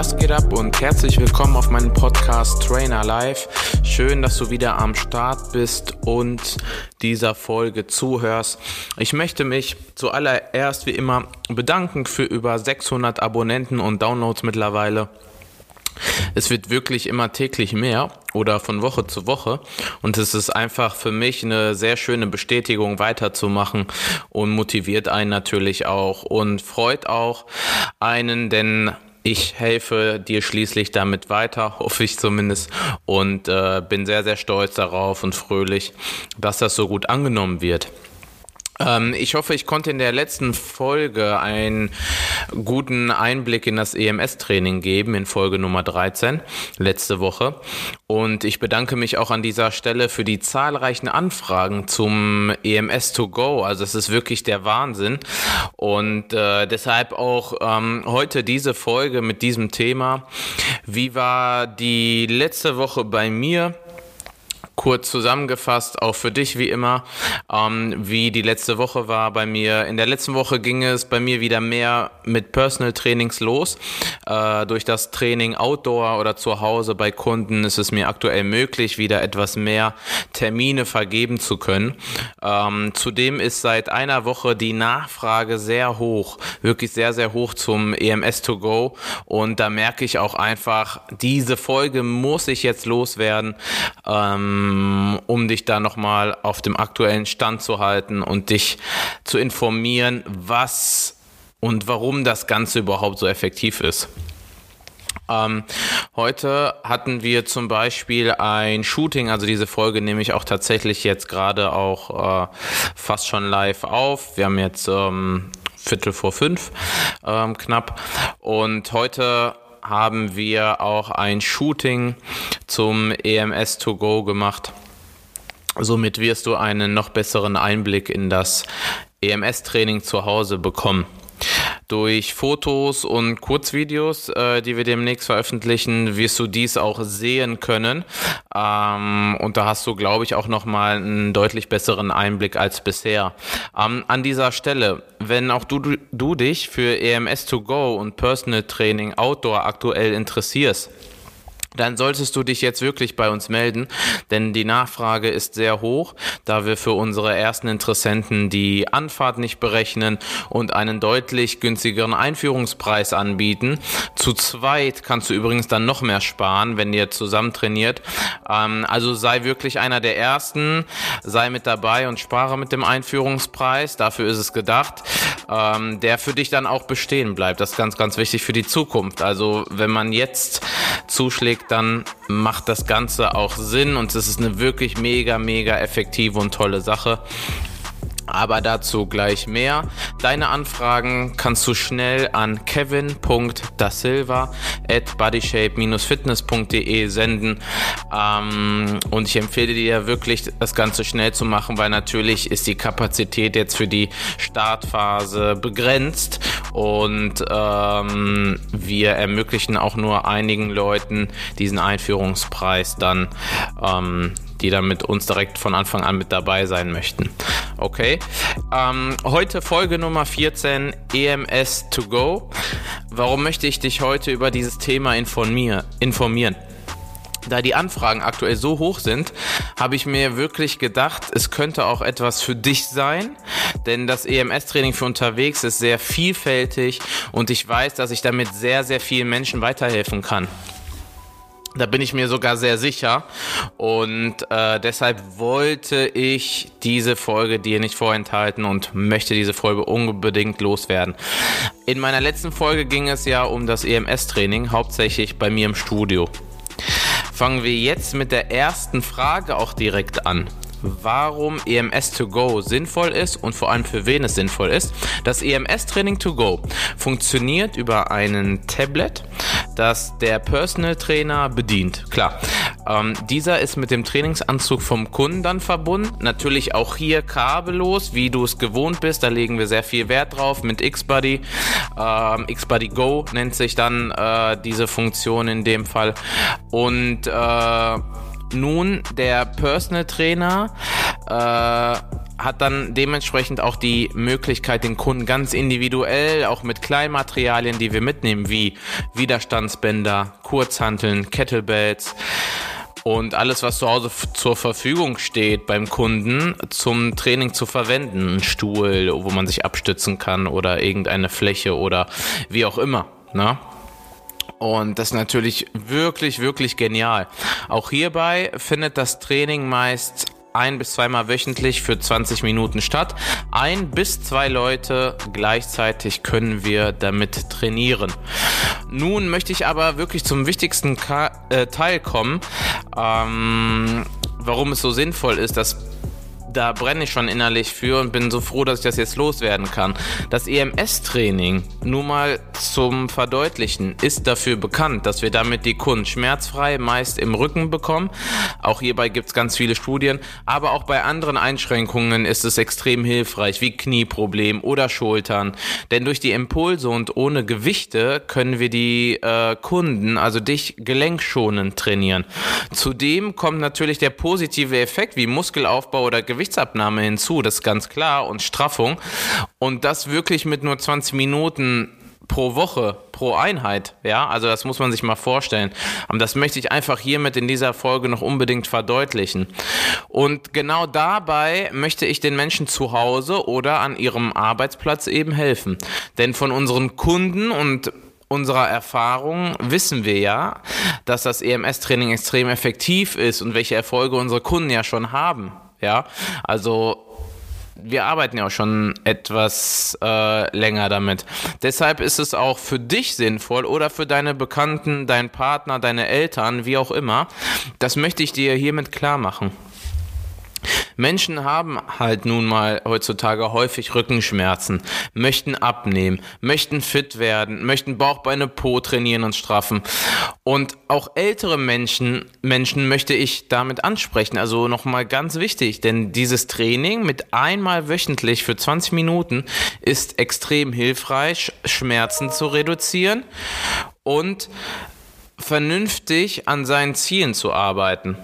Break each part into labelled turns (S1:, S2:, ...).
S1: Was geht ab und herzlich willkommen auf meinem Podcast Trainer Live. Schön, dass du wieder am Start bist und dieser Folge zuhörst. Ich möchte mich zuallererst wie immer bedanken für über 600 Abonnenten und Downloads mittlerweile. Es wird wirklich immer täglich mehr oder von Woche zu Woche und es ist einfach für mich eine sehr schöne Bestätigung weiterzumachen und motiviert einen natürlich auch und freut auch einen, denn ich helfe dir schließlich damit weiter, hoffe ich zumindest, und äh, bin sehr, sehr stolz darauf und fröhlich, dass das so gut angenommen wird. Ähm, ich hoffe, ich konnte in der letzten Folge einen guten Einblick in das EMS-Training geben, in Folge Nummer 13, letzte Woche. Und ich bedanke mich auch an dieser Stelle für die zahlreichen Anfragen zum EMS to go. Also es ist wirklich der Wahnsinn. Und äh, deshalb auch ähm, heute diese Folge mit diesem Thema. Wie war die letzte Woche bei mir? Kurz zusammengefasst, auch für dich wie immer, ähm, wie die letzte Woche war bei mir. In der letzten Woche ging es bei mir wieder mehr mit Personal Trainings los. Äh, durch das Training Outdoor oder zu Hause bei Kunden ist es mir aktuell möglich, wieder etwas mehr Termine vergeben zu können. Ähm, zudem ist seit einer Woche die Nachfrage sehr hoch, wirklich sehr, sehr hoch zum EMS to go. Und da merke ich auch einfach, diese Folge muss ich jetzt loswerden. Ähm, um dich da nochmal auf dem aktuellen Stand zu halten und dich zu informieren, was und warum das Ganze überhaupt so effektiv ist. Ähm, heute hatten wir zum Beispiel ein Shooting, also diese Folge nehme ich auch tatsächlich jetzt gerade auch äh, fast schon live auf. Wir haben jetzt ähm, Viertel vor fünf ähm, knapp und heute haben wir auch ein Shooting zum EMS to go gemacht. Somit wirst du einen noch besseren Einblick in das EMS-Training zu Hause bekommen durch Fotos und Kurzvideos, äh, die wir demnächst veröffentlichen, wirst du dies auch sehen können. Ähm, und da hast du, glaube ich, auch nochmal einen deutlich besseren Einblick als bisher. Ähm, an dieser Stelle, wenn auch du, du dich für EMS 2 go und Personal Training Outdoor aktuell interessierst, dann solltest du dich jetzt wirklich bei uns melden, denn die Nachfrage ist sehr hoch, da wir für unsere ersten Interessenten die Anfahrt nicht berechnen und einen deutlich günstigeren Einführungspreis anbieten. Zu zweit kannst du übrigens dann noch mehr sparen, wenn ihr zusammen trainiert. Ähm, also sei wirklich einer der Ersten, sei mit dabei und spare mit dem Einführungspreis, dafür ist es gedacht, ähm, der für dich dann auch bestehen bleibt. Das ist ganz, ganz wichtig für die Zukunft. Also wenn man jetzt zuschlägt, dann macht das Ganze auch Sinn und es ist eine wirklich mega, mega effektive und tolle Sache aber dazu gleich mehr. Deine Anfragen kannst du schnell an kevin.dasilva at bodyshape-fitness.de senden ähm, und ich empfehle dir wirklich das Ganze schnell zu machen, weil natürlich ist die Kapazität jetzt für die Startphase begrenzt und ähm, wir ermöglichen auch nur einigen Leuten diesen Einführungspreis dann ähm, die dann mit uns direkt von Anfang an mit dabei sein möchten. Okay. Ähm, heute Folge Nummer 14 EMS to go. Warum möchte ich dich heute über dieses Thema informieren? Da die Anfragen aktuell so hoch sind, habe ich mir wirklich gedacht, es könnte auch etwas für dich sein, denn das EMS-Training für unterwegs ist sehr vielfältig und ich weiß, dass ich damit sehr, sehr vielen Menschen weiterhelfen kann. Da bin ich mir sogar sehr sicher. Und äh, deshalb wollte ich diese Folge dir nicht vorenthalten und möchte diese Folge unbedingt loswerden. In meiner letzten Folge ging es ja um das EMS-Training, hauptsächlich bei mir im Studio. Fangen wir jetzt mit der ersten Frage auch direkt an warum EMS to go sinnvoll ist und vor allem für wen es sinnvoll ist. Das EMS Training to go funktioniert über einen Tablet, das der Personal Trainer bedient. Klar, ähm, dieser ist mit dem Trainingsanzug vom Kunden dann verbunden. Natürlich auch hier kabellos, wie du es gewohnt bist. Da legen wir sehr viel Wert drauf mit Xbuddy. Ähm, Xbuddy Go nennt sich dann äh, diese Funktion in dem Fall. Und äh, nun der Personal Trainer äh, hat dann dementsprechend auch die Möglichkeit, den Kunden ganz individuell, auch mit Kleinmaterialien, die wir mitnehmen, wie Widerstandsbänder, Kurzhanteln, Kettlebells, und alles, was zu Hause zur Verfügung steht beim Kunden zum Training zu verwenden. Ein Stuhl, wo man sich abstützen kann oder irgendeine Fläche oder wie auch immer. Ne? Und das ist natürlich wirklich, wirklich genial. Auch hierbei findet das Training meist ein bis zweimal wöchentlich für 20 Minuten statt. Ein bis zwei Leute gleichzeitig können wir damit trainieren. Nun möchte ich aber wirklich zum wichtigsten äh, Teil kommen, ähm, warum es so sinnvoll ist, dass da brenne ich schon innerlich für und bin so froh, dass ich das jetzt loswerden kann. Das EMS-Training, nur mal zum Verdeutlichen, ist dafür bekannt, dass wir damit die Kunden schmerzfrei meist im Rücken bekommen. Auch hierbei gibt es ganz viele Studien, aber auch bei anderen Einschränkungen ist es extrem hilfreich, wie Knieproblem oder Schultern. Denn durch die Impulse und ohne Gewichte können wir die äh, Kunden, also dich, gelenkschonend trainieren. Zudem kommt natürlich der positive Effekt wie Muskelaufbau oder Gewicht Gewichtsabnahme hinzu, das ist ganz klar, und Straffung. Und das wirklich mit nur 20 Minuten pro Woche, pro Einheit. Ja, also das muss man sich mal vorstellen. Und das möchte ich einfach hiermit in dieser Folge noch unbedingt verdeutlichen. Und genau dabei möchte ich den Menschen zu Hause oder an ihrem Arbeitsplatz eben helfen. Denn von unseren Kunden und unserer Erfahrung wissen wir ja, dass das EMS-Training extrem effektiv ist und welche Erfolge unsere Kunden ja schon haben. Ja, also wir arbeiten ja auch schon etwas äh, länger damit. Deshalb ist es auch für dich sinnvoll oder für deine Bekannten, deinen Partner, deine Eltern, wie auch immer. Das möchte ich dir hiermit klar machen. Menschen haben halt nun mal heutzutage häufig Rückenschmerzen, möchten abnehmen, möchten fit werden, möchten Bauchbeine Po trainieren und straffen. Und auch ältere Menschen, Menschen möchte ich damit ansprechen. Also nochmal ganz wichtig, denn dieses Training mit einmal wöchentlich für 20 Minuten ist extrem hilfreich, Schmerzen zu reduzieren und vernünftig an seinen Zielen zu arbeiten.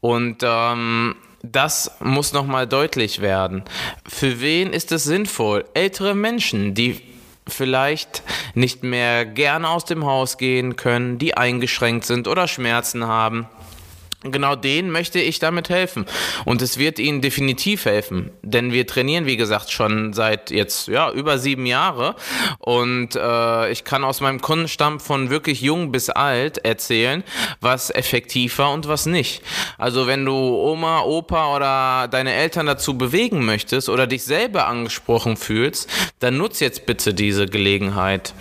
S1: Und ähm, das muss nochmal deutlich werden. Für wen ist es sinnvoll? Ältere Menschen, die vielleicht nicht mehr gerne aus dem Haus gehen können, die eingeschränkt sind oder Schmerzen haben Genau denen möchte ich damit helfen. Und es wird ihnen definitiv helfen. Denn wir trainieren, wie gesagt, schon seit jetzt ja, über sieben Jahre. Und äh, ich kann aus meinem Kundenstamm von wirklich jung bis alt erzählen, was effektiv war und was nicht. Also wenn du Oma, Opa oder deine Eltern dazu bewegen möchtest oder dich selber angesprochen fühlst, dann nutz jetzt bitte diese Gelegenheit.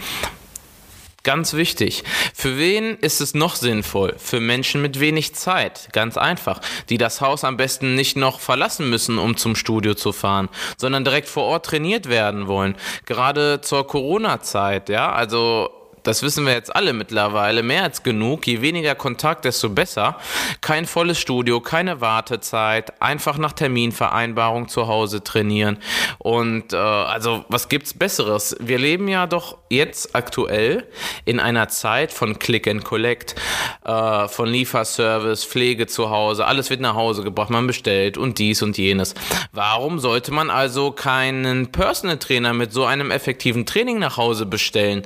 S1: Ganz wichtig. Für wen ist es noch sinnvoll? Für Menschen mit wenig Zeit. Ganz einfach. Die das Haus am besten nicht noch verlassen müssen, um zum Studio zu fahren, sondern direkt vor Ort trainiert werden wollen. Gerade zur Corona-Zeit, ja. Also das wissen wir jetzt alle mittlerweile, mehr als genug. Je weniger Kontakt, desto besser. Kein volles Studio, keine Wartezeit, einfach nach Terminvereinbarung zu Hause trainieren. Und äh, also, was gibt's Besseres? Wir leben ja doch jetzt aktuell in einer Zeit von Click and Collect, äh, von Lieferservice, Pflege zu Hause, alles wird nach Hause gebracht, man bestellt und dies und jenes. Warum sollte man also keinen Personal Trainer mit so einem effektiven Training nach Hause bestellen?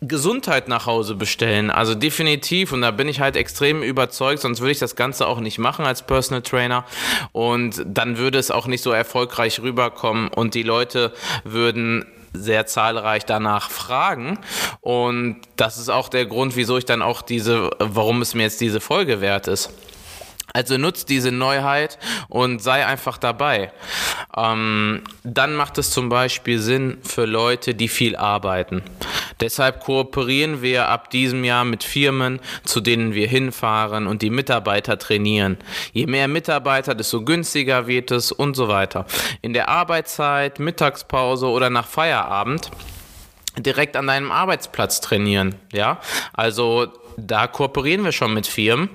S1: Gesundheit nach Hause bestellen. Also definitiv. Und da bin ich halt extrem überzeugt, sonst würde ich das Ganze auch nicht machen als Personal Trainer. Und dann würde es auch nicht so erfolgreich rüberkommen und die Leute würden sehr zahlreich danach fragen. Und das ist auch der Grund, wieso ich dann auch diese, warum es mir jetzt diese Folge wert ist. Also nutzt diese Neuheit und sei einfach dabei. Ähm, dann macht es zum Beispiel Sinn für Leute, die viel arbeiten. Deshalb kooperieren wir ab diesem Jahr mit Firmen, zu denen wir hinfahren und die Mitarbeiter trainieren. Je mehr Mitarbeiter, desto günstiger wird es und so weiter. In der Arbeitszeit, Mittagspause oder nach Feierabend direkt an deinem Arbeitsplatz trainieren. Ja, also da kooperieren wir schon mit Firmen.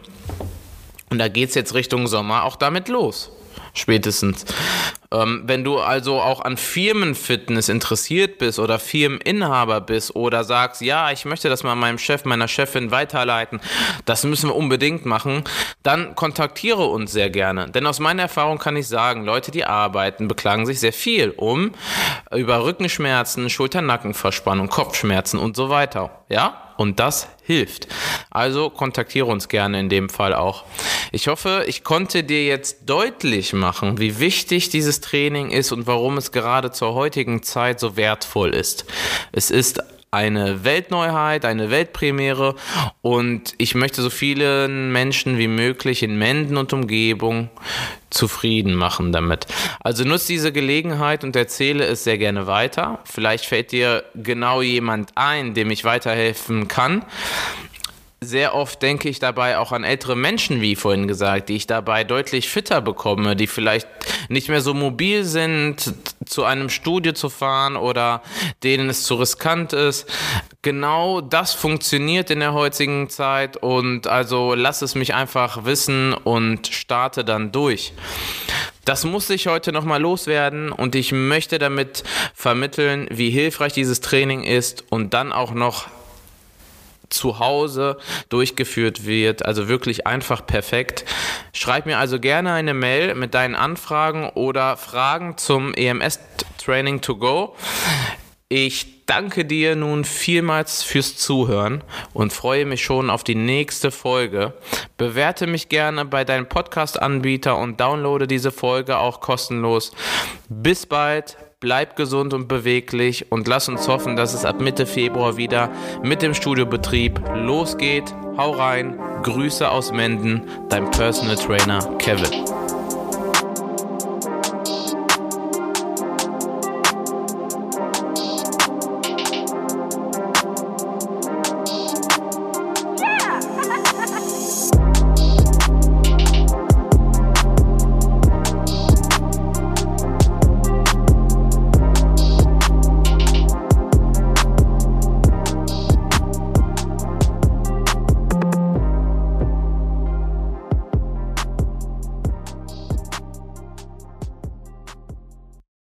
S1: Und da geht es jetzt Richtung Sommer auch damit los. Spätestens. Ähm, wenn du also auch an Firmenfitness interessiert bist oder Firmeninhaber bist oder sagst, ja, ich möchte das mal meinem Chef, meiner Chefin weiterleiten, das müssen wir unbedingt machen, dann kontaktiere uns sehr gerne. Denn aus meiner Erfahrung kann ich sagen, Leute, die arbeiten, beklagen sich sehr viel um über Rückenschmerzen, Schulter-Nackenverspannung, Kopfschmerzen und so weiter. Ja? Und das hilft. Also kontaktiere uns gerne in dem Fall auch. Ich hoffe, ich konnte dir jetzt deutlich machen, wie wichtig dieses Training ist und warum es gerade zur heutigen Zeit so wertvoll ist. Es ist eine Weltneuheit, eine Weltpremiere und ich möchte so vielen Menschen wie möglich in Menden und Umgebung zufrieden machen damit. Also nutze diese Gelegenheit und erzähle es sehr gerne weiter. Vielleicht fällt dir genau jemand ein, dem ich weiterhelfen kann sehr oft denke ich dabei auch an ältere Menschen, wie vorhin gesagt, die ich dabei deutlich fitter bekomme, die vielleicht nicht mehr so mobil sind, zu einem Studio zu fahren oder denen es zu riskant ist. Genau das funktioniert in der heutigen Zeit und also lass es mich einfach wissen und starte dann durch. Das muss ich heute nochmal loswerden und ich möchte damit vermitteln, wie hilfreich dieses Training ist und dann auch noch zu Hause durchgeführt wird. Also wirklich einfach perfekt. Schreib mir also gerne eine Mail mit deinen Anfragen oder Fragen zum EMS Training to Go. Ich danke dir nun vielmals fürs Zuhören und freue mich schon auf die nächste Folge. Bewerte mich gerne bei deinem Podcast-Anbieter und downloade diese Folge auch kostenlos. Bis bald, bleib gesund und beweglich und lass uns hoffen, dass es ab Mitte Februar wieder mit dem Studiobetrieb losgeht. Hau rein, Grüße aus Menden, dein Personal Trainer Kevin.